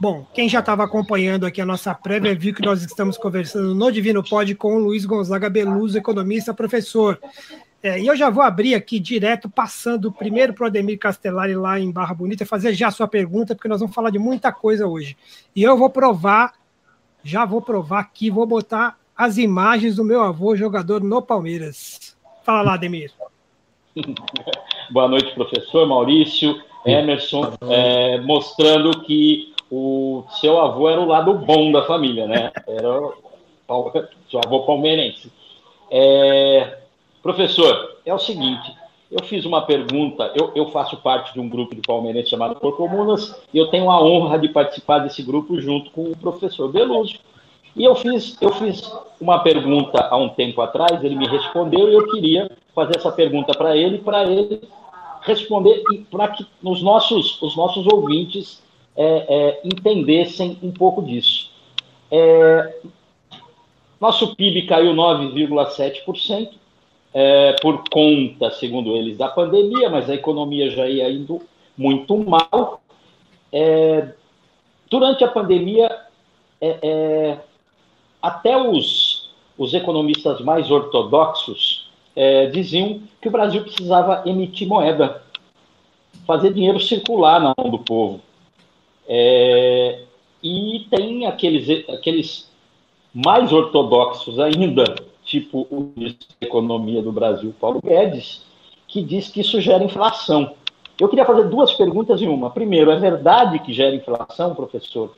Bom, quem já estava acompanhando aqui a nossa prévia viu que nós estamos conversando no Divino Pod com o Luiz Gonzaga Beluso, economista, professor. É, e eu já vou abrir aqui direto, passando primeiro para o Ademir Castellari lá em Barra Bonita, fazer já a sua pergunta, porque nós vamos falar de muita coisa hoje. E eu vou provar, já vou provar aqui, vou botar as imagens do meu avô, jogador no Palmeiras. Fala lá, Ademir. Boa noite, professor Maurício, Emerson, é, mostrando que o seu avô era o lado bom da família, né? Era seu avô palmeirense. É, professor, é o seguinte, eu fiz uma pergunta, eu, eu, faço parte de um grupo de palmeirenses chamado Por Comunas, e eu tenho a honra de participar desse grupo junto com o professor Beluso. E eu fiz, eu fiz uma pergunta há um tempo atrás, ele me respondeu e eu queria fazer essa pergunta para ele, para ele responder e para que os nossos, os nossos ouvintes é, é, entendessem um pouco disso. É, nosso PIB caiu 9,7%, é, por conta, segundo eles, da pandemia, mas a economia já ia indo muito mal. É, durante a pandemia, é, até os, os economistas mais ortodoxos diziam que o Brasil precisava emitir moeda, fazer dinheiro circular na mão do povo. É, e tem aqueles, aqueles mais ortodoxos ainda, tipo o ministro da Economia do Brasil, Paulo Guedes, que diz que isso gera inflação. Eu queria fazer duas perguntas em uma. Primeiro, é verdade que gera inflação, professor?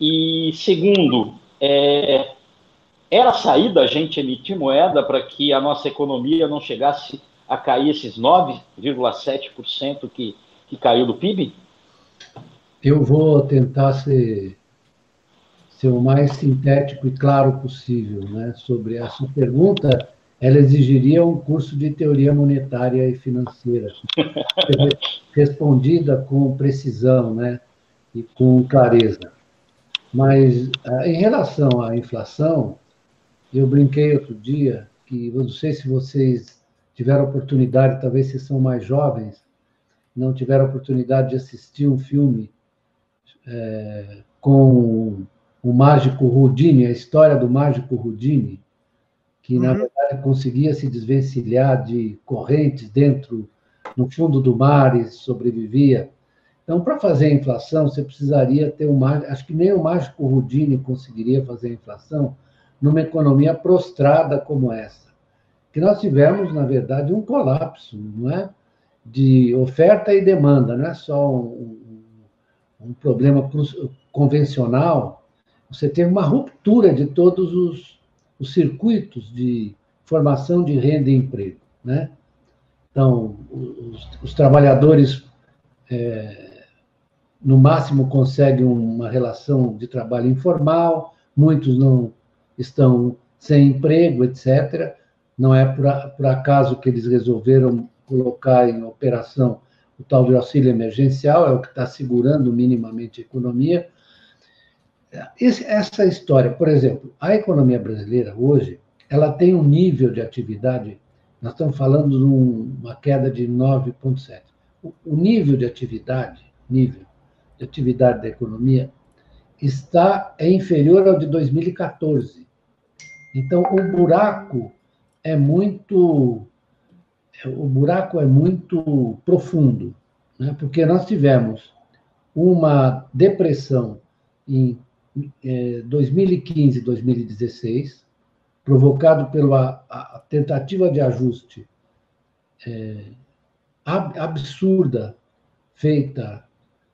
E segundo, é, era saída a gente emitir moeda para que a nossa economia não chegasse a cair esses 9,7% que, que caiu do PIB? Eu vou tentar ser, ser o mais sintético e claro possível né, sobre essa pergunta. Ela exigiria um curso de teoria monetária e financeira, respondida com precisão né, e com clareza. Mas, ah, em relação à inflação, eu brinquei outro dia que, não sei se vocês tiveram oportunidade, talvez vocês são mais jovens, não tiveram oportunidade de assistir um filme é, com o mágico Houdini, a história do mágico Houdini, que, uhum. na verdade, conseguia se desvencilhar de correntes dentro, no fundo do mar e sobrevivia. Então, para fazer a inflação, você precisaria ter um mágico. Acho que nem o mágico Houdini conseguiria fazer a inflação numa economia prostrada como essa. Que nós tivemos, na verdade, um colapso, não é? De oferta e demanda, não é só um, um problema convencional, você teve uma ruptura de todos os, os circuitos de formação de renda e emprego. Né? Então, os, os trabalhadores, é, no máximo, conseguem uma relação de trabalho informal, muitos não estão sem emprego, etc. Não é por, por acaso que eles resolveram colocar em operação o tal de auxílio emergencial, é o que está segurando minimamente a economia. Esse, essa história, por exemplo, a economia brasileira hoje, ela tem um nível de atividade, nós estamos falando de uma queda de 9,7. O, o nível de atividade, nível de atividade da economia, está é inferior ao de 2014. Então, o buraco é muito o buraco é muito profundo, né? porque nós tivemos uma depressão em 2015 e 2016, provocado pela a, tentativa de ajuste é, absurda feita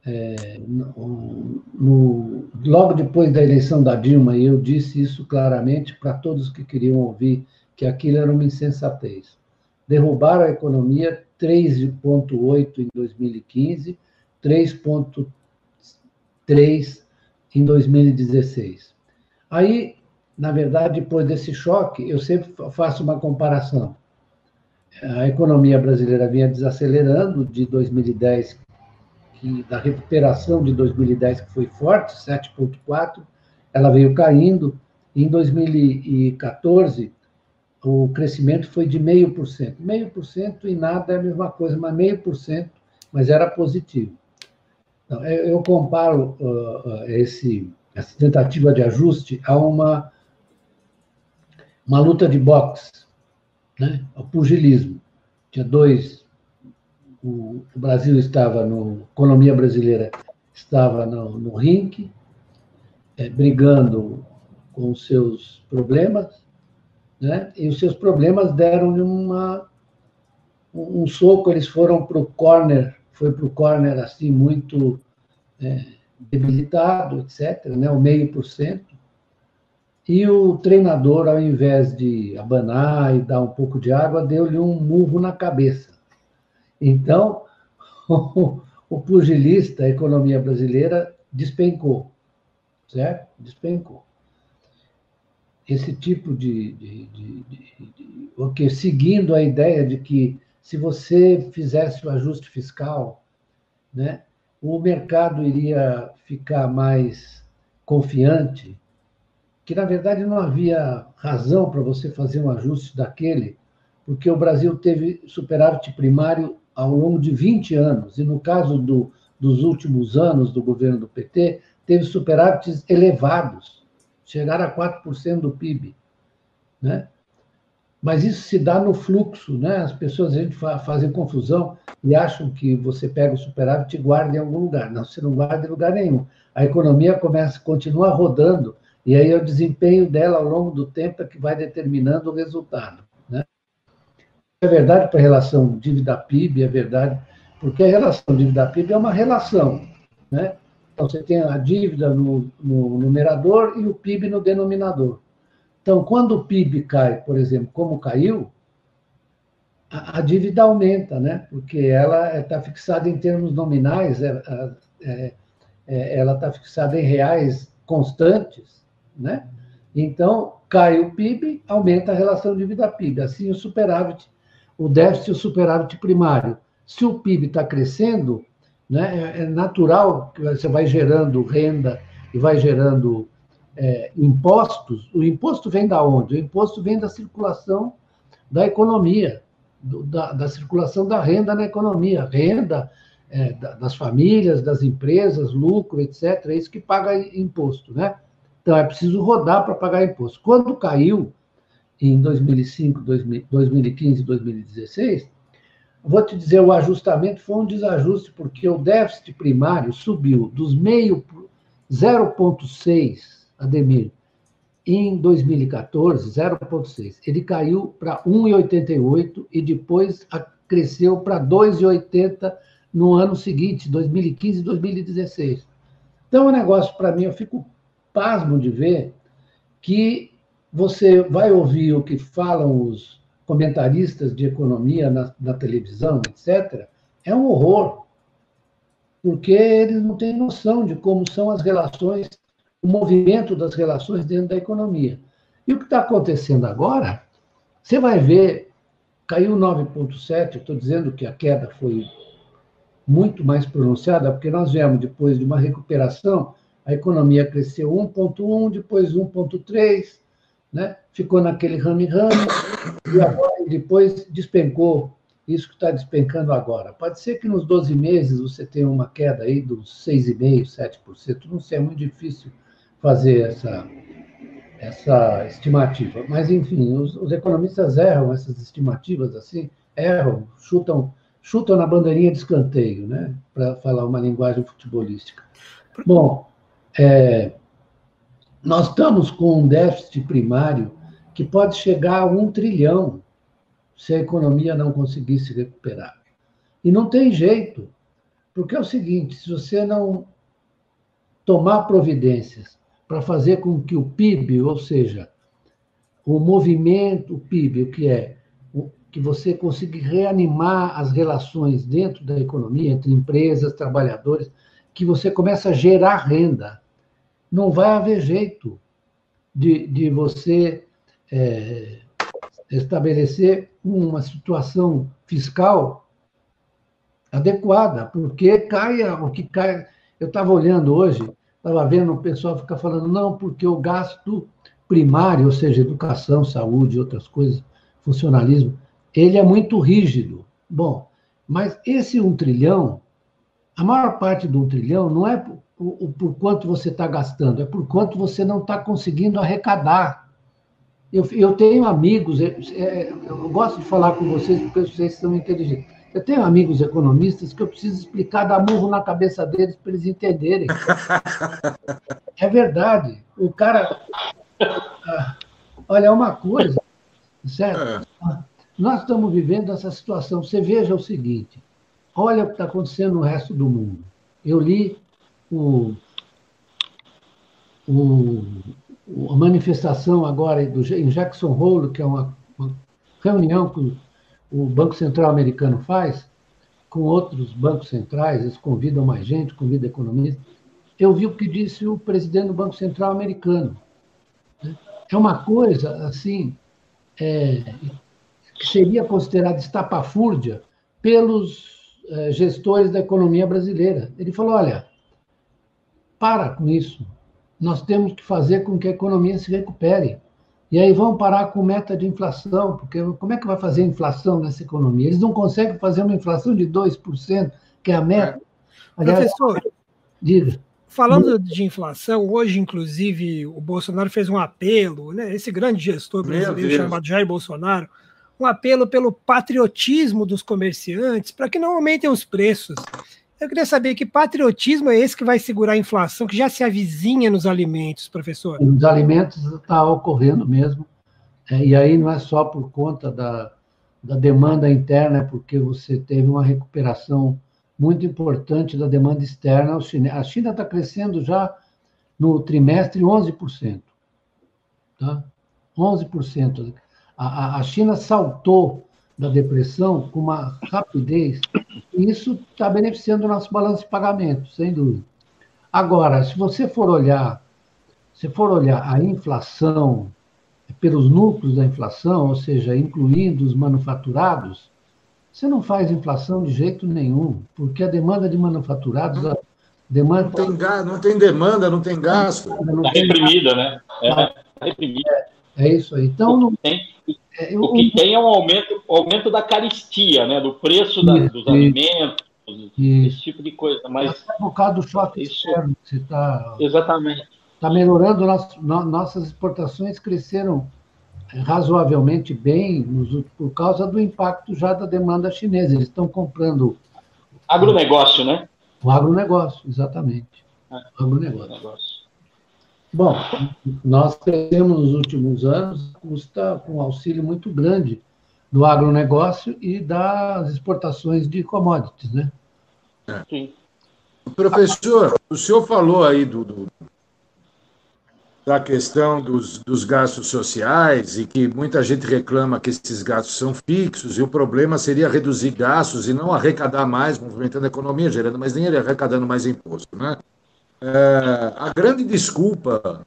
é, no, no, logo depois da eleição da Dilma, e eu disse isso claramente para todos que queriam ouvir que aquilo era uma insensatez derrubaram a economia 3,8 em 2015, 3,3 em 2016. Aí, na verdade, depois desse choque, eu sempre faço uma comparação. A economia brasileira vinha desacelerando de 2010, que, da recuperação de 2010, que foi forte, 7,4, ela veio caindo. Em 2014, o crescimento foi de meio por cento. Meio por cento e nada é a mesma coisa, mas meio por cento, mas era positivo. Eu comparo uh, esse, essa tentativa de ajuste a uma, uma luta de boxe, né? o pugilismo. Tinha dois. O, o Brasil estava no. A economia brasileira estava no, no ringue, é, brigando com seus problemas, né? e os seus problemas deram-lhe uma, um soco, eles foram para o corner, foi para o corner assim, muito é, debilitado, etc., né? o meio por cento. E o treinador, ao invés de abanar e dar um pouco de água, deu-lhe um murro na cabeça. Então, o pugilista, a economia brasileira, despencou, certo? Despencou. Esse tipo de, de, de, de, okay, seguindo a ideia de que se você fizesse o ajuste fiscal, né, o mercado iria ficar mais confiante, que na verdade não havia razão para você fazer um ajuste daquele, porque o Brasil teve superávit primário ao longo de 20 anos, e no caso do, dos últimos anos do governo do PT, teve superávites elevados, chegaram a 4% do PIB. Né? Mas isso se dá no fluxo, né? As pessoas a gente fazem confusão e acham que você pega o superávit e guarda em algum lugar. Não, você não guarda em lugar nenhum. A economia começa, continua rodando e aí é o desempenho dela ao longo do tempo é que vai determinando o resultado. Né? É verdade para a relação dívida-PIB, é verdade, porque a relação dívida-PIB é uma relação. Né? Então, você tem a dívida no, no numerador e o PIB no denominador. Então, quando o PIB cai, por exemplo, como caiu, a, a dívida aumenta, né? porque ela está fixada em termos nominais, é, é, é, ela está fixada em reais constantes, né? Então, cai o PIB, aumenta a relação dívida-PIB. Assim, o superávit, o déficit e o superávit primário. Se o PIB está crescendo, né, é, é natural que você vai gerando renda e vai gerando é, impostos. O imposto vem da onde? O imposto vem da circulação da economia, do, da, da, circulação da renda na economia. Renda é, das famílias, das empresas, lucro, etc. É isso que paga imposto, né? Então, é preciso rodar para pagar imposto. Quando caiu, em 2005, 2015 2016, vou te dizer, o ajustamento foi um desajuste, porque o déficit primário subiu dos meio 0,6, Ademir, em 2014, 0,6. Ele caiu para 1,88 e depois cresceu para 2,80 no ano seguinte, 2015 e 2016. Então, o negócio, para mim, eu fico pasmo de ver que você vai ouvir o que falam os comentaristas de economia na, na televisão, etc., é um horror, porque eles não têm noção de como são as relações, o movimento das relações dentro da economia. E o que está acontecendo agora, você vai ver, caiu 9,7%, estou dizendo que a queda foi muito mais pronunciada, porque nós viemos depois de uma recuperação a economia cresceu 1,1, depois 1,3, né? ficou naquele rame-rame, e agora, depois despencou isso que está despencando agora. Pode ser que nos 12 meses você tenha uma queda aí dos 6,5%, 7%, não sei, é muito difícil fazer essa, essa estimativa. Mas, enfim, os, os economistas erram essas estimativas assim, erram, chutam, chutam na bandeirinha de escanteio, né? para falar uma linguagem futebolística. Bom, é, nós estamos com um déficit primário que pode chegar a um trilhão se a economia não conseguir se recuperar. E não tem jeito, porque é o seguinte: se você não tomar providências para fazer com que o PIB, ou seja, o movimento, o PIB, o que é, que você consiga reanimar as relações dentro da economia, entre empresas, trabalhadores, que você começa a gerar renda. Não vai haver jeito de, de você é, estabelecer uma situação fiscal adequada, porque caia o que cai. Eu estava olhando hoje, estava vendo o pessoal ficar falando, não, porque o gasto primário, ou seja, educação, saúde, outras coisas, funcionalismo, ele é muito rígido. Bom, mas esse um trilhão a maior parte do um trilhão não é por, por, por quanto você está gastando, é por quanto você não está conseguindo arrecadar. Eu, eu tenho amigos, é, é, eu gosto de falar com vocês porque vocês são inteligentes. Eu tenho amigos economistas que eu preciso explicar, dar murro na cabeça deles para eles entenderem. É verdade. O cara. Ah, olha, é uma coisa, certo? É. Nós estamos vivendo essa situação. Você veja o seguinte: olha o que está acontecendo no resto do mundo. Eu li o, o, a manifestação agora do, em Jackson Hole, que é uma, uma reunião que o Banco Central americano faz com outros bancos centrais, eles convidam mais gente, convidam economistas. Eu vi o que disse o presidente do Banco Central americano. É uma coisa, assim, é, que seria considerada estapafúrdia pelos é, gestores da economia brasileira. Ele falou: olha, para com isso. Nós temos que fazer com que a economia se recupere. E aí vão parar com meta de inflação, porque como é que vai fazer inflação nessa economia? Eles não conseguem fazer uma inflação de 2%, que é a meta. É. Aliás, Professor, diga. Falando de inflação, hoje, inclusive, o Bolsonaro fez um apelo, né, esse grande gestor brasileiro chamado Jair Bolsonaro, um apelo pelo patriotismo dos comerciantes para que não aumentem os preços. Eu queria saber que patriotismo é esse que vai segurar a inflação, que já se avizinha nos alimentos, professor? Nos alimentos está ocorrendo mesmo. É, e aí não é só por conta da, da demanda interna, é porque você teve uma recuperação muito importante da demanda externa. A China está crescendo já no trimestre 11%. Tá? 11%. A, a China saltou da depressão com uma rapidez, isso está beneficiando o nosso balanço de pagamento, sem dúvida. Agora, se você for olhar, se for olhar a inflação pelos núcleos da inflação, ou seja, incluindo os manufaturados, você não faz inflação de jeito nenhum, porque a demanda de manufaturados. A demanda... Não, tem, não tem demanda, não tem gasto. Está reprimida, né? É, tá reprimida. É, é, isso aí. Então, não, tem, é, eu, o que tem é um aumento, aumento da caristia, né? do preço da, dos alimentos, isso. esse tipo de coisa. Mas é por causa do choque isso, externo. Você tá, exatamente. Está melhorando, nosso, no, nossas exportações cresceram razoavelmente bem nos, por causa do impacto já da demanda chinesa. Eles estão comprando. Agronegócio, né? O agronegócio, exatamente. É. Agronegócio. agronegócio. Bom, nós temos nos últimos anos, custa com um auxílio muito grande do agronegócio e das exportações de commodities, né? Sim. Professor, o senhor falou aí do, do da questão dos, dos, gastos sociais e que muita gente reclama que esses gastos são fixos e o problema seria reduzir gastos e não arrecadar mais, movimentando a economia, gerando mais dinheiro e arrecadando mais imposto, né? É, a grande desculpa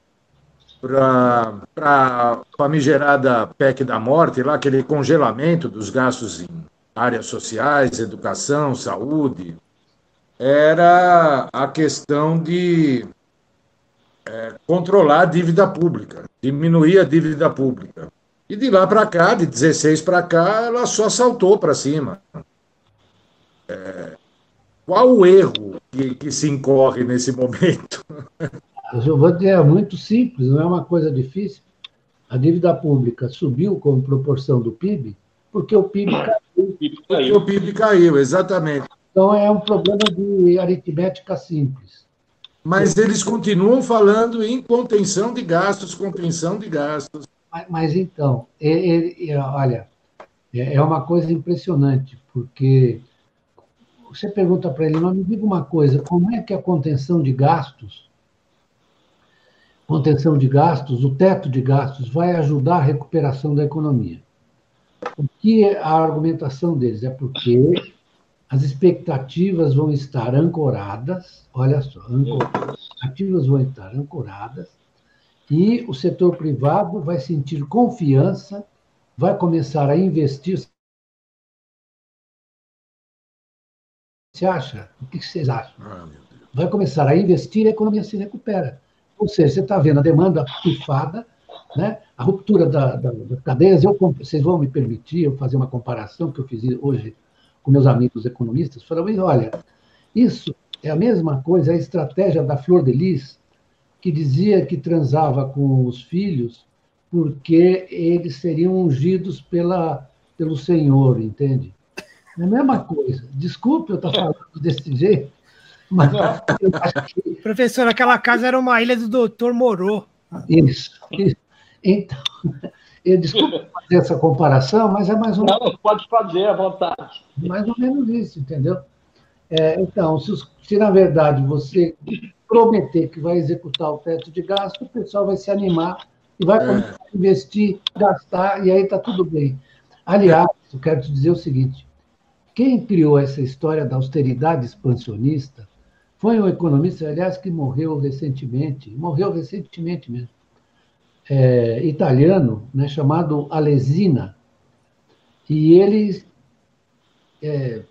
para a famigerada PEC da morte, lá, aquele congelamento dos gastos em áreas sociais, educação, saúde, era a questão de é, controlar a dívida pública, diminuir a dívida pública. E de lá para cá, de 16 para cá, ela só saltou para cima. É, qual o erro que, que se incorre nesse momento? Vou dizer, é muito simples, não é uma coisa difícil. A dívida pública subiu como proporção do PIB, porque o PIB caiu. Porque o PIB caiu, exatamente. Então é um problema de aritmética simples. Mas eles continuam falando em contenção de gastos, contenção de gastos. Mas, mas então, ele, ele, olha, é, é uma coisa impressionante, porque você pergunta para ele, mas me diga uma coisa, como é que a contenção de gastos, contenção de gastos, o teto de gastos, vai ajudar a recuperação da economia? O que é a argumentação deles? É porque as expectativas vão estar ancoradas, olha só, ancoradas, expectativas vão estar ancoradas, e o setor privado vai sentir confiança, vai começar a investir. Você acha? O que vocês acham? Ah, Vai começar a investir e a economia se recupera. Ou seja, você está vendo a demanda pifada, né? a ruptura da, da, da cadeias. Eu, vocês vão me permitir eu fazer uma comparação que eu fiz hoje com meus amigos economistas? Falando, olha, isso é a mesma coisa, a estratégia da Flor de Lis, que dizia que transava com os filhos porque eles seriam ungidos pela, pelo Senhor, entende? É a mesma coisa. Desculpe eu estar falando desse jeito, mas eu acho que... Professor, aquela casa era uma ilha do doutor Morô. Isso, isso. Então, eu desculpe fazer essa comparação, mas é mais ou menos. Não, pode fazer à vontade. Mais ou menos isso, entendeu? É, então, se, se, na verdade você prometer que vai executar o teto de gasto, o pessoal vai se animar e vai é. começar a investir, gastar, e aí está tudo bem. Aliás, eu quero te dizer o seguinte: quem criou essa história da austeridade expansionista foi um economista, aliás, que morreu recentemente, morreu recentemente mesmo, é, italiano, né, chamado Alesina, e ele é,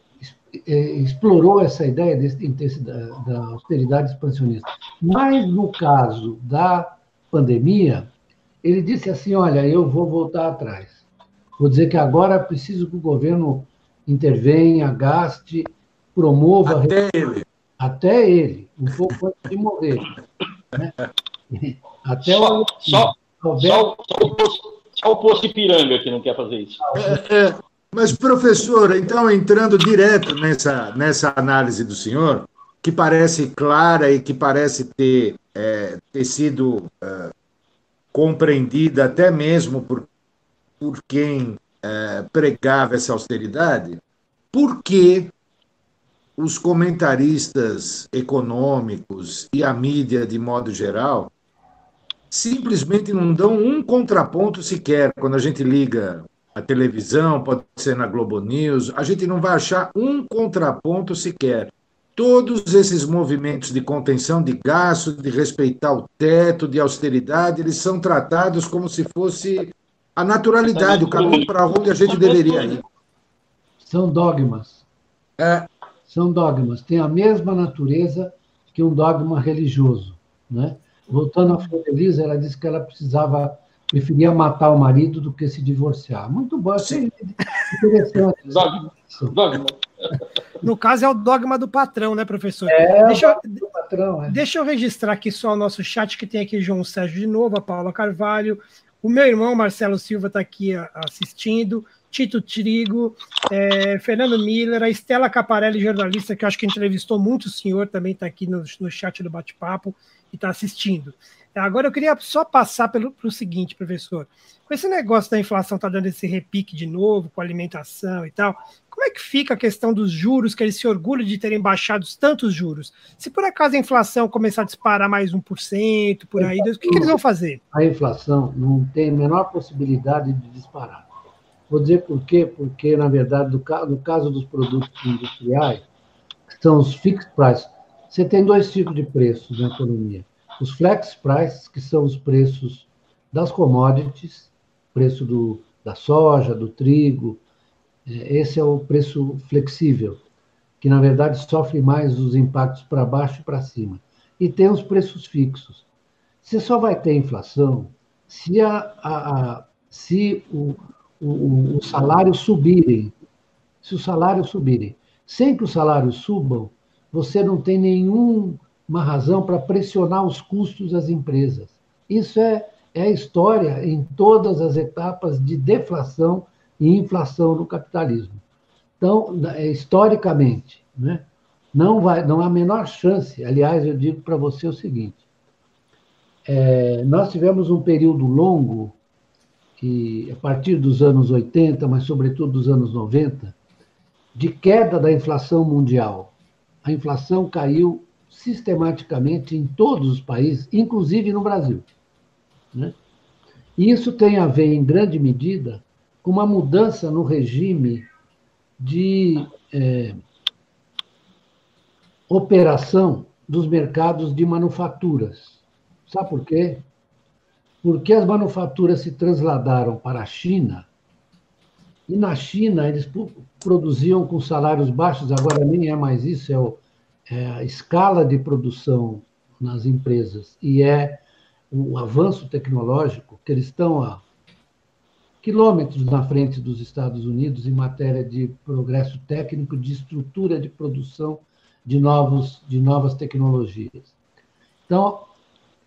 é, explorou essa ideia desse, da, da austeridade expansionista. Mas, no caso da pandemia, ele disse assim: olha, eu vou voltar atrás. Vou dizer que agora preciso que o governo intervenha, gaste, promova. Até ele. Até ele, um pouco antes de morrer. Né? Até só, o. Só, só, só, o posto, só o posto Ipiranga que não quer fazer isso. É, é, mas, professor, então, entrando direto nessa, nessa análise do senhor, que parece clara e que parece ter, é, ter sido é, compreendida até mesmo por, por quem é, pregava essa austeridade, por que os comentaristas econômicos e a mídia de modo geral simplesmente não dão um contraponto sequer quando a gente liga a televisão, pode ser na Globo News, a gente não vai achar um contraponto sequer. Todos esses movimentos de contenção de gasto, de respeitar o teto, de austeridade, eles são tratados como se fosse a naturalidade, o caminho para onde a gente deveria ir. São dogmas. É. São dogmas. Tem a mesma natureza que um dogma religioso. Né? Voltando a Flor Elisa, ela disse que ela precisava, preferia matar o marido do que se divorciar. Muito bom, achei interessante. Dogma. dogma. No caso, é o dogma do patrão, né, professor? É, deixa, eu, patrão, é. deixa eu registrar aqui só o nosso chat, que tem aqui João Sérgio de novo, a Paula Carvalho, o meu irmão Marcelo Silva está aqui assistindo, Tito Trigo, é, Fernando Miller, a Estela Caparelli, jornalista, que acho que entrevistou muito o senhor, também está aqui no, no chat do bate-papo e está assistindo. Agora eu queria só passar pelo o seguinte, professor. Com esse negócio da inflação tá dando esse repique de novo, com alimentação e tal, como é que fica a questão dos juros, que eles se orgulham de terem baixado tantos juros? Se por acaso a inflação começar a disparar mais 1%, por aí, o que, que eles vão fazer? A inflação não tem a menor possibilidade de disparar. Vou dizer por quê? Porque, na verdade, no caso dos produtos industriais, que são os fixed prices, você tem dois tipos de preços na economia. Os flex prices, que são os preços das commodities, preço do, da soja, do trigo, é, esse é o preço flexível, que na verdade sofre mais os impactos para baixo e para cima. E tem os preços fixos. Você só vai ter inflação se, a, a, a se o, o, o salário subirem. Se os salários subirem. Sem que os salários subam, você não tem nenhuma razão para pressionar os custos das empresas. Isso é, é história em todas as etapas de deflação e inflação no capitalismo. Então, é, historicamente, né, não, vai, não há a menor chance. Aliás, eu digo para você o seguinte: é, nós tivemos um período longo, que, a partir dos anos 80, mas sobretudo dos anos 90, de queda da inflação mundial. A inflação caiu sistematicamente em todos os países, inclusive no Brasil. Né? E isso tem a ver, em grande medida, com uma mudança no regime de é, operação dos mercados de manufaturas. Sabe por quê? Porque as manufaturas se transladaram para a China e na China eles produziam com salários baixos, agora nem é mais isso, é, o, é a escala de produção nas empresas e é o avanço tecnológico que eles estão a quilômetros na frente dos Estados Unidos em matéria de progresso técnico, de estrutura de produção de, novos, de novas tecnologias. Então,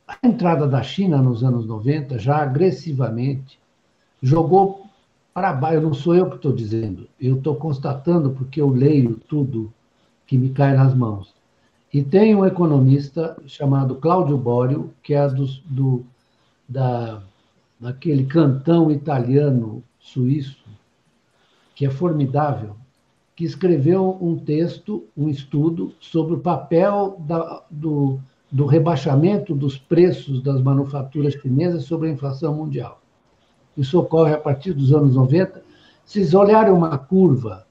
a entrada da China nos anos 90, já agressivamente, jogou para baixo. Não sou eu que estou dizendo, eu estou constatando porque eu leio tudo que me cai nas mãos. E tem um economista chamado Cláudio Borio, que é do, do da, daquele cantão italiano suíço, que é formidável, que escreveu um texto, um estudo sobre o papel da, do, do rebaixamento dos preços das manufaturas chinesas sobre a inflação mundial. Isso ocorre a partir dos anos 90. Se vocês olharem uma curva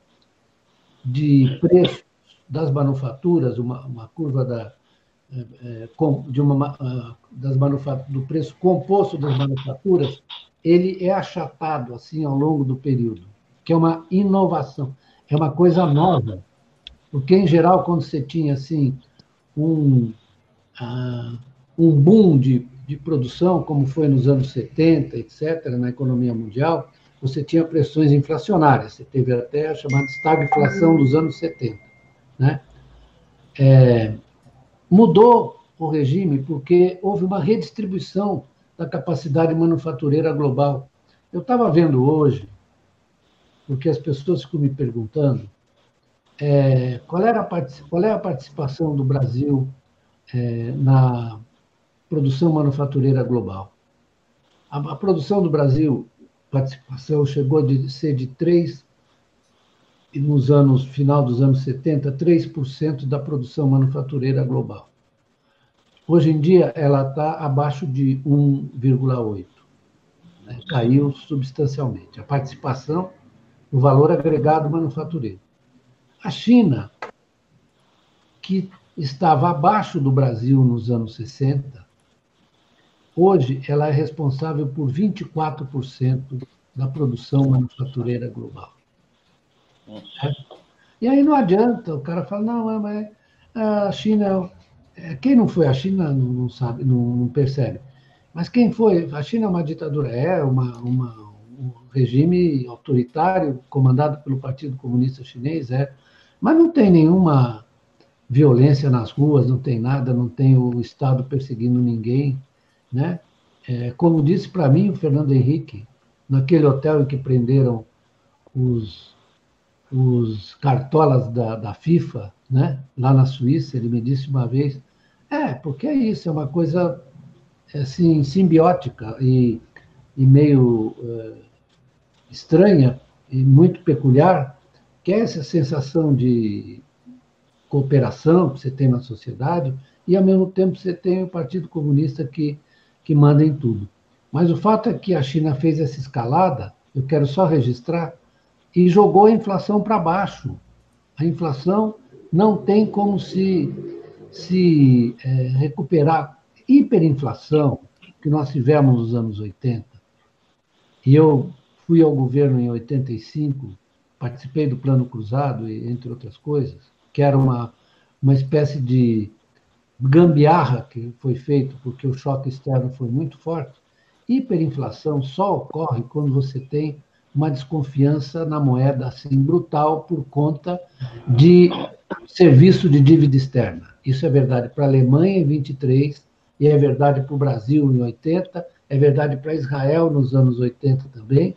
de preços das manufaturas, uma, uma curva da, é, é de uma, ah, das do preço composto das manufaturas, ele é achatado assim ao longo do período, que é uma inovação é uma coisa nova. Porque, em geral, quando você tinha assim um, uh, um boom de, de produção, como foi nos anos 70, etc., na economia mundial, você tinha pressões inflacionárias. Você teve até a chamada estagflação dos anos 70. Né? É, mudou o regime porque houve uma redistribuição da capacidade manufatureira global. Eu estava vendo hoje porque as pessoas ficam me perguntando é, qual, era a, qual é a participação do Brasil é, na produção manufatureira global. A, a, produção do Brasil, participação, chegou a ser de 3, nos anos, final dos anos 70, 3% da produção manufatureira global. Hoje em dia, ela está abaixo de 1,8%. Né? Caiu substancialmente. A participação o valor agregado manufatureiro. A China, que estava abaixo do Brasil nos anos 60, hoje ela é responsável por 24% da produção manufatureira global. É? E aí não adianta, o cara fala, não, mas a China. É, quem não foi a China não, sabe, não, não, percebe. Mas quem foi? A China é uma ditadura, é uma, uma um regime autoritário comandado pelo Partido Comunista Chinês, é, mas não tem nenhuma violência nas ruas, não tem nada, não tem o Estado perseguindo ninguém, né? É, como disse para mim o Fernando Henrique, naquele hotel em que prenderam os, os cartolas da, da FIFA, né? lá na Suíça, ele me disse uma vez, é, porque é isso, é uma coisa assim, simbiótica e, e meio uh, estranha e muito peculiar, que é essa sensação de cooperação que você tem na sociedade e, ao mesmo tempo, você tem o Partido Comunista que, que manda em tudo. Mas o fato é que a China fez essa escalada, eu quero só registrar, e jogou a inflação para baixo. A inflação não tem como se, se é, recuperar. Hiperinflação que nós tivemos nos anos 80, e eu Fui ao governo em 85, participei do Plano Cruzado, entre outras coisas, que era uma, uma espécie de gambiarra que foi feito porque o choque externo foi muito forte. Hiperinflação só ocorre quando você tem uma desconfiança na moeda assim brutal por conta de serviço de dívida externa. Isso é verdade para a Alemanha em 23 e é verdade para o Brasil em 80, é verdade para Israel nos anos 80 também.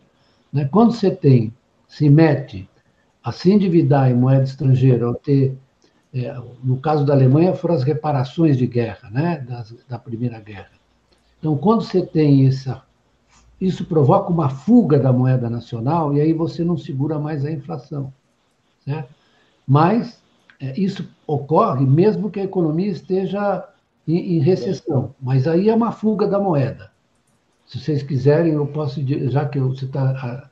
Né? Quando você tem, se mete a se endividar em moeda estrangeira, ou ter, é, no caso da Alemanha, foram as reparações de guerra, né? Das, da Primeira Guerra. Então, quando você tem essa. Isso provoca uma fuga da moeda nacional e aí você não segura mais a inflação. Certo? Mas é, isso ocorre mesmo que a economia esteja em, em recessão. Mas aí é uma fuga da moeda. Se vocês quiserem, eu posso, já que você está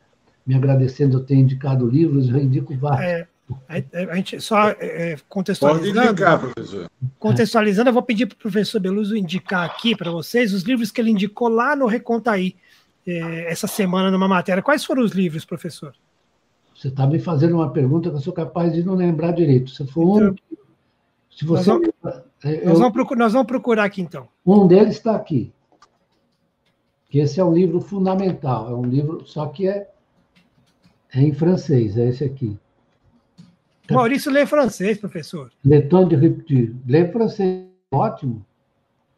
me agradecendo, eu tenho indicado livros, eu indico vários. É, a, gente só é, contextualizando. Pode indicar, professor. Contextualizando, eu vou pedir para o professor Beluso indicar aqui para vocês os livros que ele indicou lá no Recontaí, é, essa semana, numa matéria. Quais foram os livros, professor? Você está me fazendo uma pergunta que eu sou capaz de não lembrar direito. Se for então, um. Se você nós, vamos, eu, nós, vamos procurar, nós vamos procurar aqui, então. Um deles está aqui que esse é um livro fundamental, é um livro, só que é, é em francês, é esse aqui. Maurício lê francês, professor. Leton de Rupture. Lê francês, ótimo.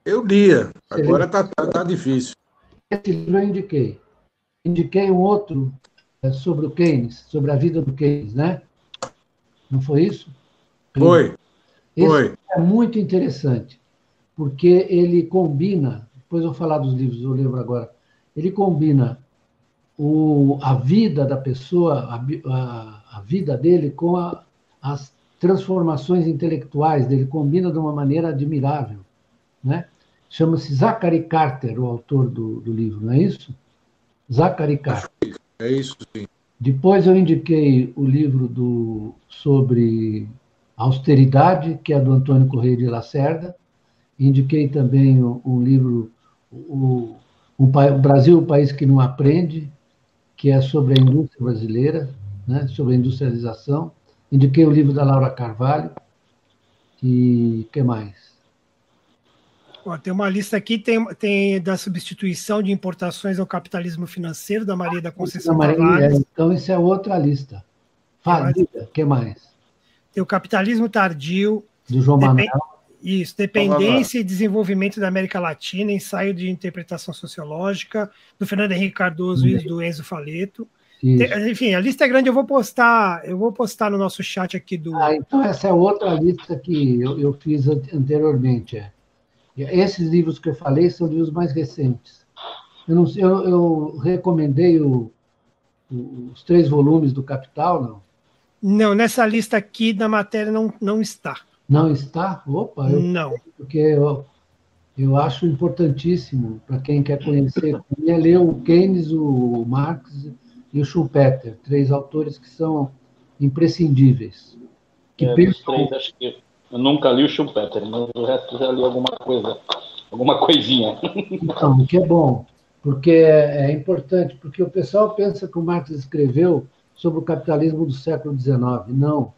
Eu lia, agora está tá, tá difícil. Esse livro eu indiquei. Indiquei um outro é, sobre o Keynes, sobre a vida do Keynes, né? Não foi isso? Foi. Esse foi. é muito interessante, porque ele combina, depois eu vou falar dos livros, eu lembro agora, ele combina o, a vida da pessoa, a, a, a vida dele com a, as transformações intelectuais dele, combina de uma maneira admirável, né? Chama-se Zachary Carter, o autor do, do livro, não é isso? Zachary Carter. É isso, sim. Depois eu indiquei o livro do, sobre austeridade, que é do Antônio Correia de Lacerda. Indiquei também um, um livro, o, o, o, Brasil, o País que Não Aprende, que é sobre a indústria brasileira, né, sobre a industrialização. Indiquei o livro da Laura Carvalho. E o que mais? Ó, tem uma lista aqui, tem, tem da substituição de importações ao capitalismo financeiro, da Maria da Conceição Maria, Tavares. É, então, isso é outra lista. Fala, o que mais? Tem o capitalismo tardio. Do João Manuel. Isso, dependência e desenvolvimento da América Latina, ensaio de interpretação sociológica, do Fernando Henrique Cardoso e do Enzo Faleto. Enfim, a lista é grande, eu vou postar, eu vou postar no nosso chat aqui do. Ah, então essa é outra lista que eu, eu fiz anteriormente. É. Esses livros que eu falei são livros mais recentes. Eu, não, eu, eu recomendei o, o, os três volumes do Capital, não? Não, nessa lista aqui da matéria não, não está. Não está? Opa! Eu, não. Porque eu, eu acho importantíssimo para quem quer conhecer, é ler o Keynes, o Marx e o Schumpeter, três autores que são imprescindíveis. Que é, pensam... três, acho que eu nunca li o Schumpeter, mas o resto já li alguma coisa, alguma coisinha. Então, que é bom, porque é, é importante, porque o pessoal pensa que o Marx escreveu sobre o capitalismo do século XIX. Não.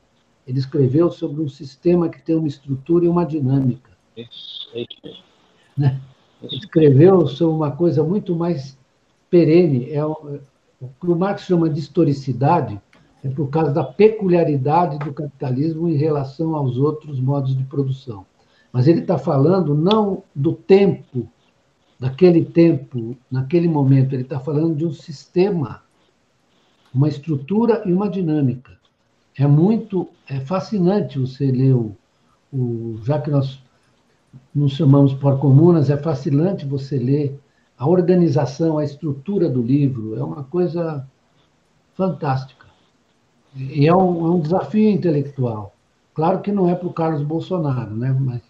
Ele escreveu sobre um sistema que tem uma estrutura e uma dinâmica. Isso, é isso. Né? Ele escreveu sobre uma coisa muito mais perene. É o, o que o Marx chama de historicidade, é por causa da peculiaridade do capitalismo em relação aos outros modos de produção. Mas ele está falando não do tempo, daquele tempo, naquele momento, ele está falando de um sistema, uma estrutura e uma dinâmica. É muito é fascinante você ler o, o já que nós nos chamamos por comunas, é fascinante você ler a organização, a estrutura do livro, é uma coisa fantástica. E é um, é um desafio intelectual. Claro que não é para o Carlos Bolsonaro, né? Mas...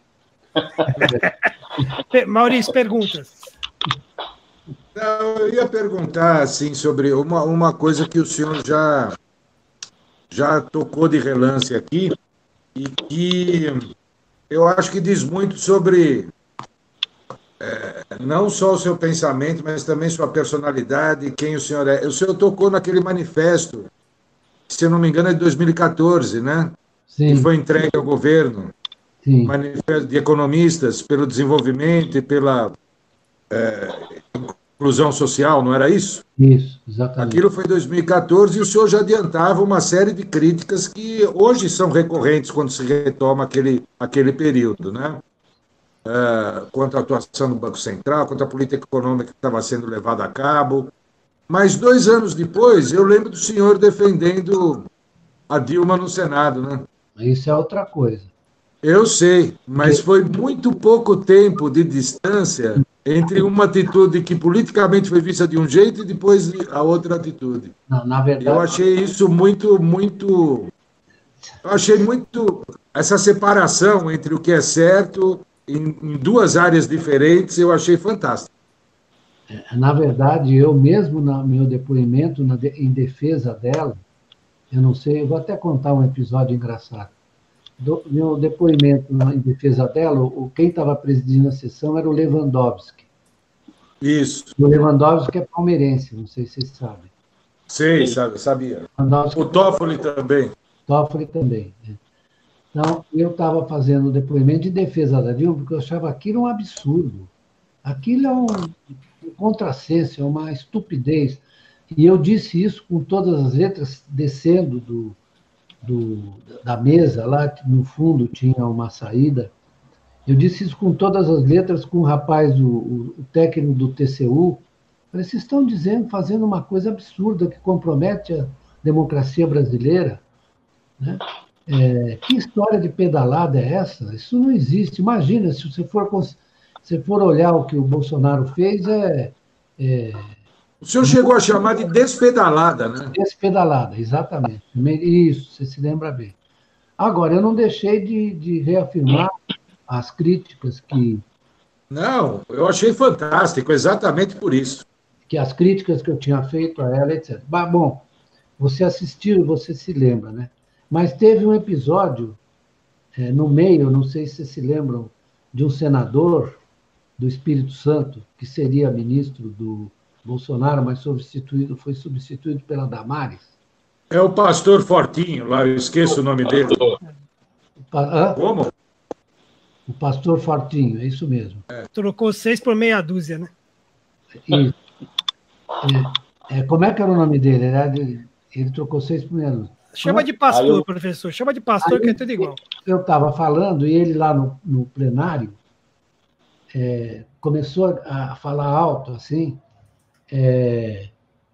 Maurício, perguntas. Eu ia perguntar assim sobre uma, uma coisa que o senhor já já tocou de relance aqui e que eu acho que diz muito sobre é, não só o seu pensamento, mas também sua personalidade, quem o senhor é. O senhor tocou naquele manifesto se eu não me engano, é de 2014, né? Sim. Que foi entregue ao governo. Sim. Manifesto de economistas pelo desenvolvimento e pela é, inclusão social, não era isso? Isso, exatamente. Aquilo foi em 2014 e o senhor já adiantava uma série de críticas que hoje são recorrentes quando se retoma aquele, aquele período, né? É, quanto à atuação do Banco Central, quanto à política econômica que estava sendo levada a cabo, mas dois anos depois, eu lembro do senhor defendendo a Dilma no Senado, né? Isso é outra coisa. Eu sei, mas foi muito pouco tempo de distância entre uma atitude que politicamente foi vista de um jeito e depois a outra atitude. Não, na verdade. Eu achei isso muito, muito. Eu achei muito. Essa separação entre o que é certo em, em duas áreas diferentes, eu achei fantástico. Na verdade, eu mesmo, no meu depoimento na, em defesa dela, eu não sei, eu vou até contar um episódio engraçado. Do meu depoimento em defesa dela, o, quem estava presidindo a sessão era o Lewandowski. Isso. O Lewandowski é palmeirense, não sei se vocês sabem. Sei, sabe, sabia. O Toffoli também. Toffoli também. Né? Então, eu estava fazendo o depoimento de defesa da Dilma, porque eu achava aquilo um absurdo. Aquilo é um, um contrassenso, é uma estupidez. E eu disse isso com todas as letras, descendo do, do, da mesa, lá no fundo tinha uma saída. Eu disse isso com todas as letras, com o rapaz, o, o técnico do TCU. Falei, vocês estão dizendo, fazendo uma coisa absurda que compromete a democracia brasileira. Né? É, que história de pedalada é essa? Isso não existe. Imagina, se você for, se for olhar o que o Bolsonaro fez, é, é o senhor chegou a chamar de despedalada, né? Despedalada, exatamente. Isso, você se lembra bem. Agora, eu não deixei de, de reafirmar as críticas que. Não, eu achei fantástico, exatamente por isso. Que as críticas que eu tinha feito a ela, etc. Mas, bom, você assistiu e você se lembra, né? Mas teve um episódio é, no meio, não sei se vocês se lembram, de um senador do Espírito Santo, que seria ministro do Bolsonaro, mas substituído, foi substituído pela Damares. É o pastor Fortinho, lá, eu esqueço o nome dele. Como? O pastor Fortinho, é isso mesmo. É. Trocou seis por meia dúzia, né? Isso. É, é, como é que era o nome dele? Ele, ele trocou seis por meia dúzia. Chama de pastor, eu... professor. Chama de pastor, Aí, que é tudo igual. Eu estava falando e ele lá no, no plenário é, começou a falar alto, assim, é,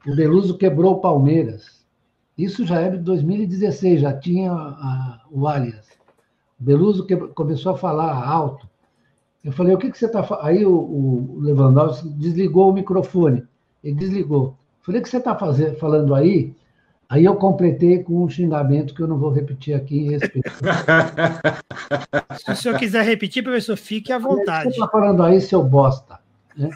o Beluso quebrou o Palmeiras. Isso já é de 2016, já tinha a, o Allianz. O Beluso que, começou a falar alto. Eu falei, o que, que você está falando? Aí o, o, Lewandowski desligou o microfone. Ele desligou. Eu falei, o que você está falando aí? Aí eu completei com um xingamento que eu não vou repetir aqui em respeito. Se o senhor quiser repetir, professor, fique à vontade. O que você está falando aí, seu bosta? Né?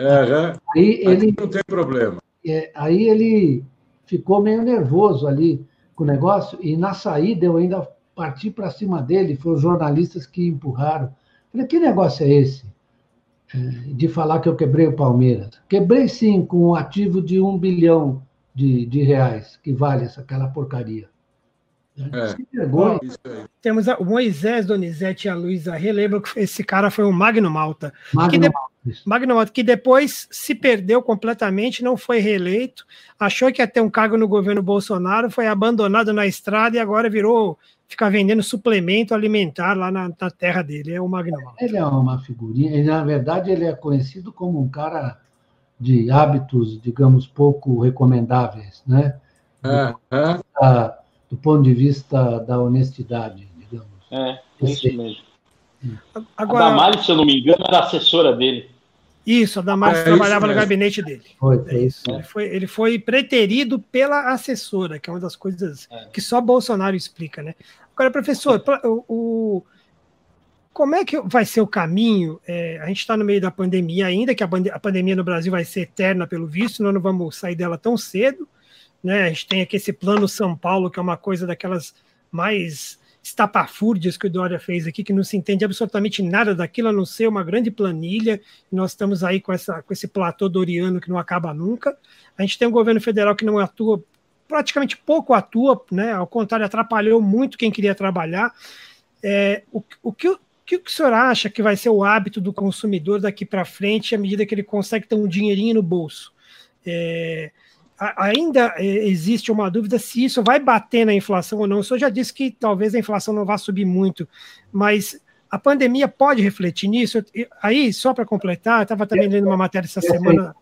Uhum. Aí ele, não tem problema. É, aí ele ficou meio nervoso ali com o negócio, e na saída eu ainda parti para cima dele, foram os jornalistas que empurraram. Falei, que negócio é esse? É, de falar que eu quebrei o Palmeiras. Quebrei sim, com um ativo de um bilhão de, de reais, que vale essa, aquela porcaria. É. Bom, temos o Moisés Donizete e a Luísa relembram que esse cara foi um Magno Malta. Magno que de... Magno Malta, que depois se perdeu completamente, não foi reeleito, achou que ia ter um cargo no governo Bolsonaro, foi abandonado na estrada e agora virou ficar vendendo suplemento alimentar lá na, na terra dele. É o Magno Malta. Ele é uma figurinha, na verdade, ele é conhecido como um cara de hábitos, digamos, pouco recomendáveis, né? É, é do ponto de vista da honestidade, digamos. É, é isso mesmo. Agora, a Damares, se eu não me engano, era assessora dele. Isso, a Damares é trabalhava no gabinete dele. Foi, é isso. Ele, foi, ele foi preterido pela assessora, que é uma das coisas é. que só Bolsonaro explica, né? Agora, professor, o, o como é que vai ser o caminho? É, a gente está no meio da pandemia ainda, que a, a, pandemia no Brasil vai ser eterna pelo visto, nós não vamos sair dela tão cedo. Né? A gente tem aqui esse plano São Paulo, que é uma coisa daquelas mais estapafúrdias que o Dória fez aqui, que não se entende absolutamente nada daquilo, a não ser uma grande planilha. Nós estamos aí com, essa, com esse platô doriano que não acaba nunca. A gente tem um governo federal que não atua, praticamente pouco atua, né? ao contrário, atrapalhou muito quem queria trabalhar. É, o, o, que, o que o senhor acha que vai ser o hábito do consumidor daqui para frente, à medida que ele consegue ter um dinheirinho no bolso? É, ainda é, existe uma dúvida se isso vai bater na inflação ou não. O senhor já disse que talvez a inflação não vá subir muito, mas a pandemia pode refletir nisso? Aí, só para completar, eu estava também lendo uma matéria essa Esquece semana. A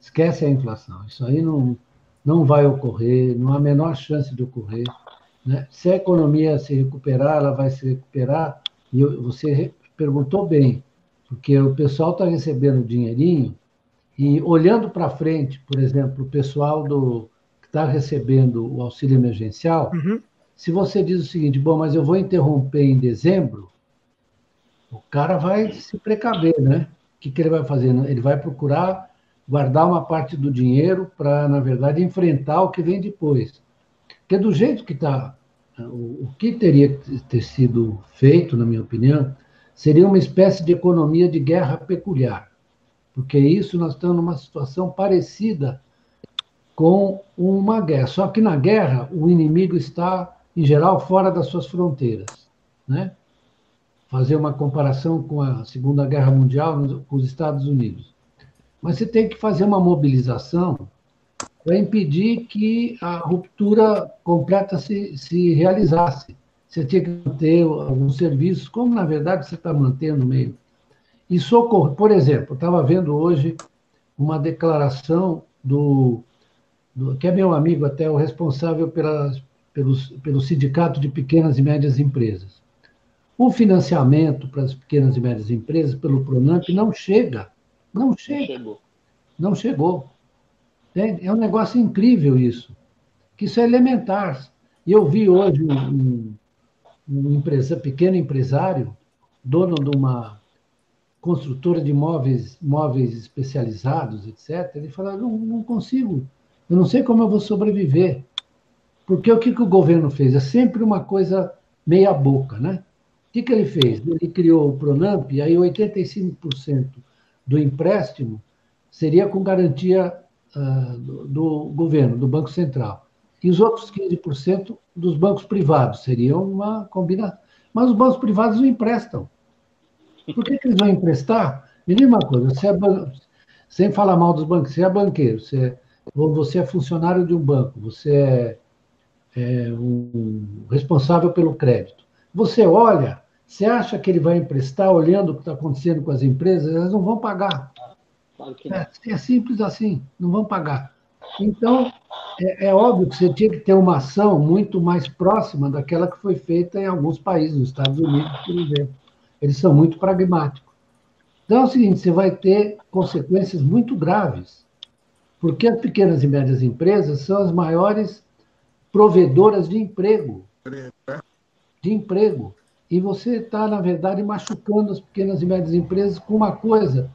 Esquece a inflação. Isso aí não, não vai ocorrer, não há a menor chance de ocorrer. Né? Se a economia se recuperar, ela vai se recuperar. E você perguntou bem, porque o pessoal está recebendo dinheirinho e olhando para frente, por exemplo, o pessoal do, que está recebendo o auxílio emergencial, uhum. se você diz o seguinte, bom, mas eu vou interromper em dezembro, o cara vai se precaver, né? O que, que ele vai fazer? Ele vai procurar guardar uma parte do dinheiro para, na verdade, enfrentar o que vem depois. Porque do jeito que está, o, o que teria que ter sido feito, na minha opinião, seria uma espécie de economia de guerra peculiar porque isso nós estamos numa situação parecida com uma guerra. Só que na guerra o inimigo está, em geral, fora das suas fronteiras. Né? Fazer uma comparação com a Segunda Guerra Mundial com os Estados Unidos. Mas você tem que fazer uma mobilização para impedir que a ruptura completa se, se realizasse. Você tinha que manter alguns serviços, como na verdade você está mantendo meio. E por exemplo, estava vendo hoje uma declaração do, do, que é meu amigo até, o responsável pela, pelos, pelo Sindicato de Pequenas e Médias Empresas. O financiamento para as pequenas e médias empresas pelo Pronamp não chega. Não chega. Não chegou. Não chegou. É um negócio incrível isso. Que isso é elementar. E eu vi hoje um, um empresa, pequeno empresário, dono de uma construtora de móveis, móveis especializados, etc. Ele falou: não, não consigo, eu não sei como eu vou sobreviver. Porque o que, que o governo fez? É sempre uma coisa meia boca, né? O que, que ele fez? Ele criou o Pronamp, e aí 85% do empréstimo seria com garantia uh, do, do, governo, do Banco Central. E os outros 15% dos bancos privados. Seria uma combinação. Mas os bancos privados não emprestam. Por que, que eles vão emprestar? Me diga uma coisa, você é ban... sem falar mal dos bancos, você é banqueiro, você é, você é funcionário de um banco, você é, é um responsável pelo crédito. Você olha, você acha que ele vai emprestar olhando o que está acontecendo com as empresas? Elas não vão pagar. É, é, simples assim, não vão pagar. Então, é, é, óbvio que você tinha que ter uma ação muito mais próxima daquela que foi feita em alguns países, nos Estados Unidos, por exemplo. Eles são muito pragmáticos. Então é o seguinte: você vai ter consequências muito graves, porque as pequenas e médias empresas são as maiores provedoras de emprego. De emprego. E você está, na verdade, machucando as pequenas e médias empresas com uma coisa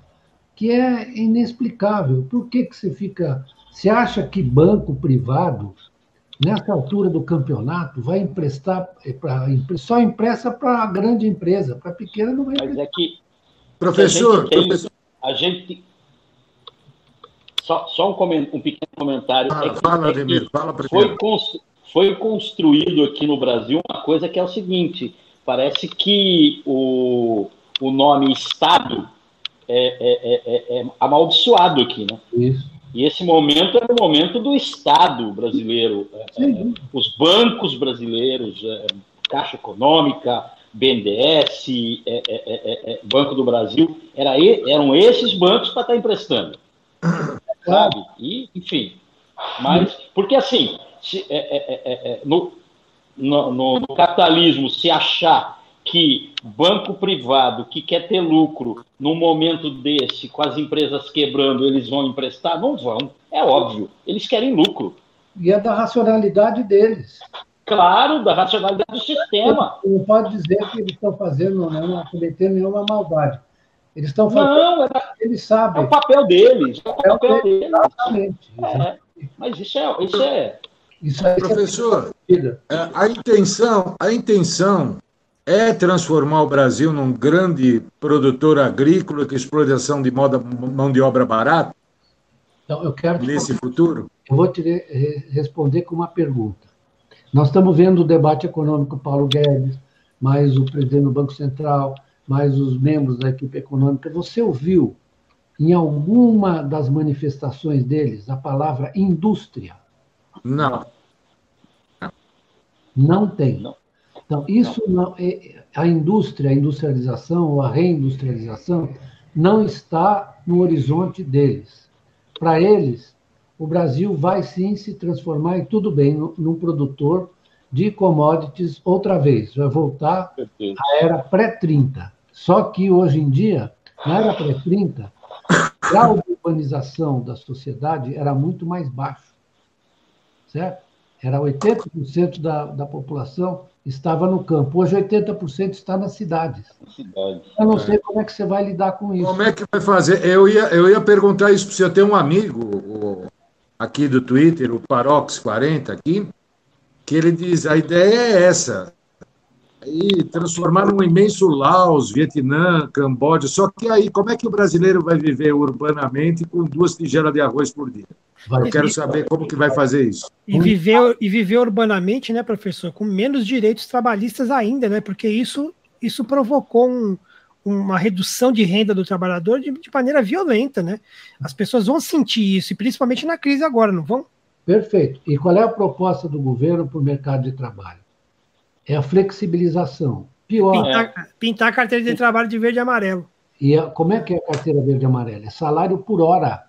que é inexplicável. Por que, que você fica. Você acha que banco privado, nessa altura do campeonato, vai emprestar é, pra, só empresta para a grande empresa, para a pequena não vai emprestar. Mas é que. Professor, a gente, professor. A gente só, só um, um, pequeno comentário. Fala, é que, fala, é Ademir, fala foi, foi construído aqui no Brasil uma coisa que é o seguinte: parece que o, o nome Estado é, é, é, é amaldiçoado aqui, né? Isso. E esse momento é o momento do Estado brasileiro, os bancos brasileiros, Caixa Econômica, BNDES, Banco do Brasil, era, eram esses bancos para estar emprestando. Sabe? E, enfim. Mas, porque assim, se, no, no, no, capitalismo, se achar que banco privado que quer ter lucro num momento desse, com as empresas quebrando, eles vão emprestar? Não vão. É óbvio. Eles querem lucro. E é da racionalidade deles. Claro, da racionalidade do sistema. Não pode dizer que eles estão fazendo, não, cometendo nenhuma maldade. Eles estão fazendo. Não, é, eles sabem. É o papel deles. É o papel deles. Exatamente. É, mas isso é. Isso é... Isso Professor, é a intenção, a intenção é transformar o Brasil num grande produtor agrícola com exploração de moda, mão de obra barata? Então, eu quero nesse futuro? Eu vou te responder com uma pergunta. Nós estamos vendo o debate econômico Paulo Guedes, mais o presidente do Banco Central, mais os membros da equipe econômica. Você ouviu em alguma das manifestações deles a palavra indústria? Não. Não tem. Não. Então, isso não, é, a indústria, a industrialização ou a reindustrialização não está no horizonte deles. Para eles, o Brasil vai sim se transformar, e tudo bem, num produtor de commodities outra vez, vai voltar à era pré-30. Só que hoje em dia, na era pré-30, o grau de urbanização da sociedade era muito mais baixo. Certo? Era 80% da, da população estava no campo. Hoje 80% está nas cidades. Cidade, eu não é. sei como é que você vai lidar com isso. Como é que vai fazer? Eu ia, eu ia perguntar isso para você. Eu tenho um amigo o, aqui do Twitter, o Parox40 aqui, que ele diz, a ideia é essa, e transformar num imenso Laos, Vietnã, Camboja. Só que aí, como é que o brasileiro vai viver urbanamente com duas tigelas de arroz por dia? Eu quero saber como que vai fazer isso. E viver, e viver urbanamente, né, professor, com menos direitos trabalhistas ainda, né? Porque isso, isso provocou um, uma redução de renda do trabalhador de, de, maneira violenta, né? As pessoas vão sentir isso, e principalmente na crise agora, não vão? Perfeito. E qual é a proposta do governo para o mercado de trabalho? É a flexibilização. Pior. Pintar, pintar a carteira de trabalho de verde e amarelo. E a, como é que é a carteira verde e amarela? É salário por hora.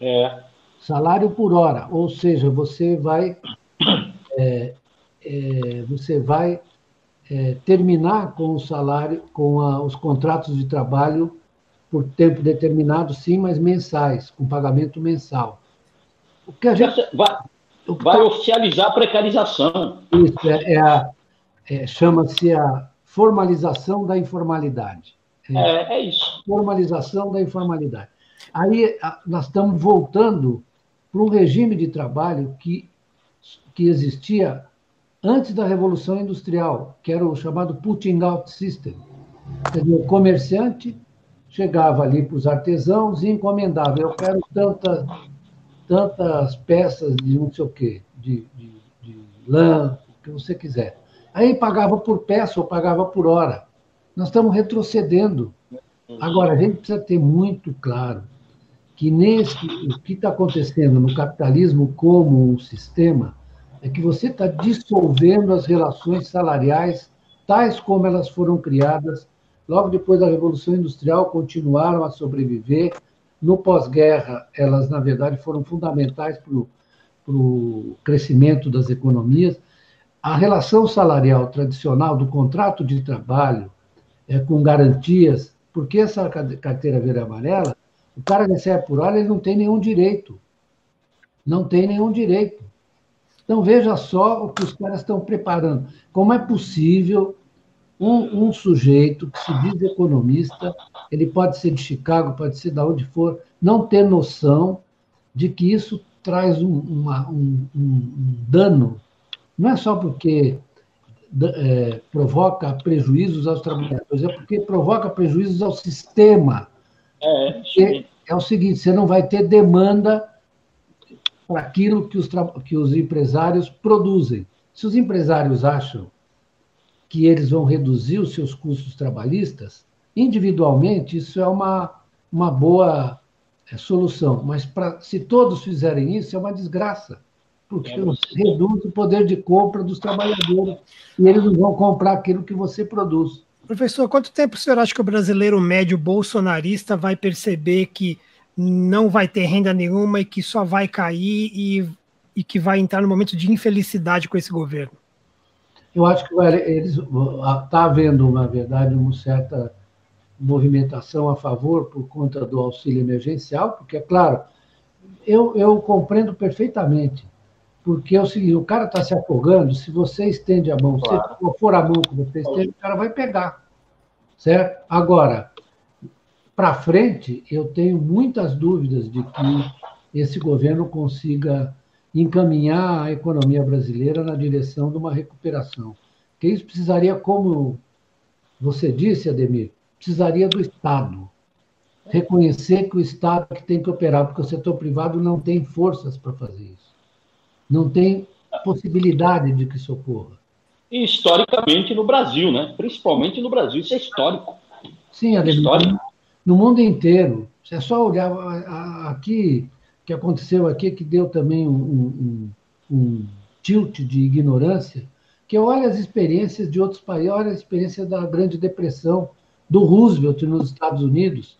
É. Salário por hora. Ou seja, você vai. É, é, você vai é, terminar com o salário, com a, os contratos de trabalho por tempo determinado, sim, mas mensais, com pagamento mensal. O que a gente. Vai, vai tá... oficializar a precarização. Isso, é, é. É, chama-se a formalização da informalidade. É, é isso. Formalização da informalidade. Aí nós estamos voltando para um regime de trabalho que, que existia antes da Revolução Industrial, que era o chamado putting out system. Dizer, o comerciante chegava ali para os artesãos e encomendava: eu quero tanta, tantas peças de não sei o quê, de, de, de lã, o que você quiser. Aí pagava por peça ou pagava por hora. Nós estamos retrocedendo. Agora, a gente precisa ter muito claro que nesse, o que está acontecendo no capitalismo como um sistema é que você está dissolvendo as relações salariais tais como elas foram criadas logo depois da Revolução Industrial, continuaram a sobreviver. No pós-guerra, elas, na verdade, foram fundamentais para o crescimento das economias. A relação salarial tradicional do contrato de trabalho, é, com garantias, porque essa carteira verde amarela, o cara recebe por hora, ele não tem nenhum direito. Não tem nenhum direito. Então, veja só o que os caras estão preparando. Como é possível um, um, sujeito que se diz economista, ele pode ser de Chicago, pode ser de onde for, não ter noção de que isso traz um, uma, um, um dano, não é só porque é, provoca prejuízos aos trabalhadores, é porque provoca prejuízos ao sistema. É, é o seguinte: você não vai ter demanda para aquilo que os, que os empresários produzem. Se os empresários acham que eles vão reduzir os seus custos trabalhistas, individualmente, isso é uma, uma boa é, solução. Mas pra, se todos fizerem isso, é uma desgraça porque é reduz o poder de compra dos trabalhadores e eles não vão comprar aquilo que você produz. Professor, quanto tempo o senhor acha que o brasileiro médio bolsonarista vai perceber que não vai ter renda nenhuma e que só vai cair e, e que vai entrar no momento de infelicidade com esse governo? Eu acho que eles está havendo, na verdade, uma certa movimentação a favor por conta do auxílio emergencial, porque, é claro, eu, eu compreendo perfeitamente porque é o seguinte, o cara está se afogando, se você estende a mão, claro. se for a mão que você estende, o cara vai pegar. Certo? Agora, para frente, eu tenho muitas dúvidas de que esse governo consiga encaminhar a economia brasileira na direção de uma recuperação. Que isso precisaria, como você disse, Ademir, precisaria do Estado. Reconhecer que o Estado que tem que operar, porque o setor privado não tem forças para fazer isso não tem possibilidade de que socorra. E historicamente no Brasil, né? Principalmente no Brasil, isso é histórico. Sim, Ademir, histórico. no mundo inteiro. É só olhar aqui, que aconteceu aqui, que deu também um, um, um tilt de ignorância, que olha as experiências de outros países, olha a experiência da Grande Depressão, do Roosevelt nos Estados Unidos,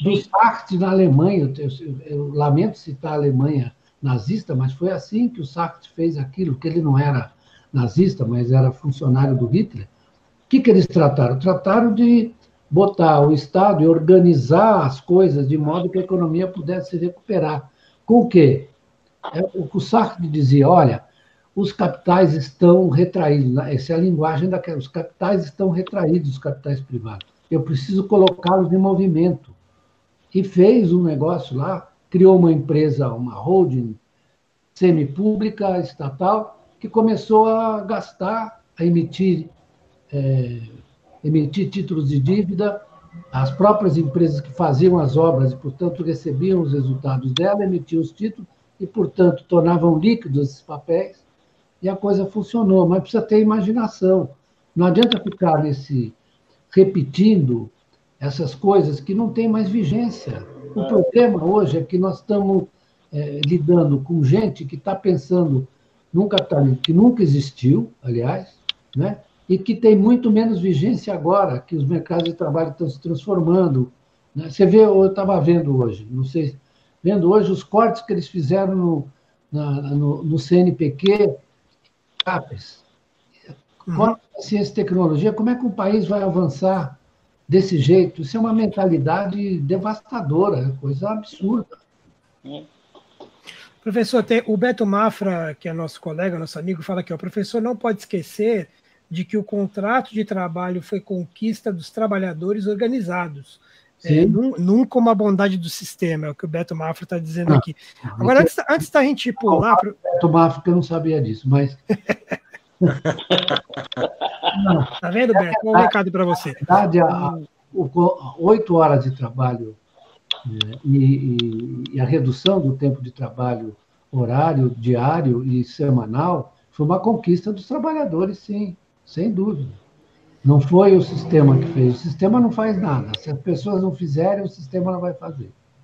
do Sartre na Alemanha. Eu, eu, eu lamento citar a Alemanha nazista, mas foi assim que o Sartre fez aquilo, que ele não era nazista, mas era funcionário do Hitler. O que, que eles trataram? Trataram de botar o Estado e organizar as coisas de modo que a economia pudesse se recuperar. Com o quê? É, o Sartre dizia, olha, os capitais estão retraídos, essa é a linguagem daquela, os capitais estão retraídos, os capitais privados. Eu preciso colocá-los em movimento. E fez um negócio lá criou uma empresa, uma holding semipública, estatal, que começou a gastar, a emitir, é, emitir títulos de dívida. As próprias empresas que faziam as obras e, portanto, recebiam os resultados dela, emitiam os títulos e, portanto, tornavam líquidos esses papéis. E a coisa funcionou, mas precisa ter imaginação. Não adianta ficar nesse repetindo essas coisas que não têm mais vigência. O problema hoje é que nós estamos é, lidando com gente que está pensando num capitalismo que nunca existiu, aliás, né? e que tem muito menos vigência agora, que os mercados de trabalho estão se transformando. Né? Você vê, eu estava vendo hoje, não sei, vendo hoje os cortes que eles fizeram no, na, no, no CNPq, CAPES. Uhum. Ciência e tecnologia, como é que o país vai avançar desse jeito? Isso é uma mentalidade devastadora, é coisa absurda. É. Professor, tem, o Beto Mafra, que é nosso colega, nosso amigo, fala que o professor não pode esquecer de que o contrato de trabalho foi conquista dos trabalhadores organizados. É, nunca uma bondade do sistema, é o que o Beto Mafra está dizendo aqui. Agora, antes, antes da gente pular. Pro... Beto Mafra, que eu não sabia disso, mas. tá vendo, Beto? Um recado para você. Verdade, oito horas de trabalho e, e a redução do tempo de trabalho horário, diário e semanal foi uma conquista dos trabalhadores, sim, sem dúvida. Não foi o sistema que fez. O sistema não faz nada. Se as pessoas não fizerem, o sistema não vai fazer.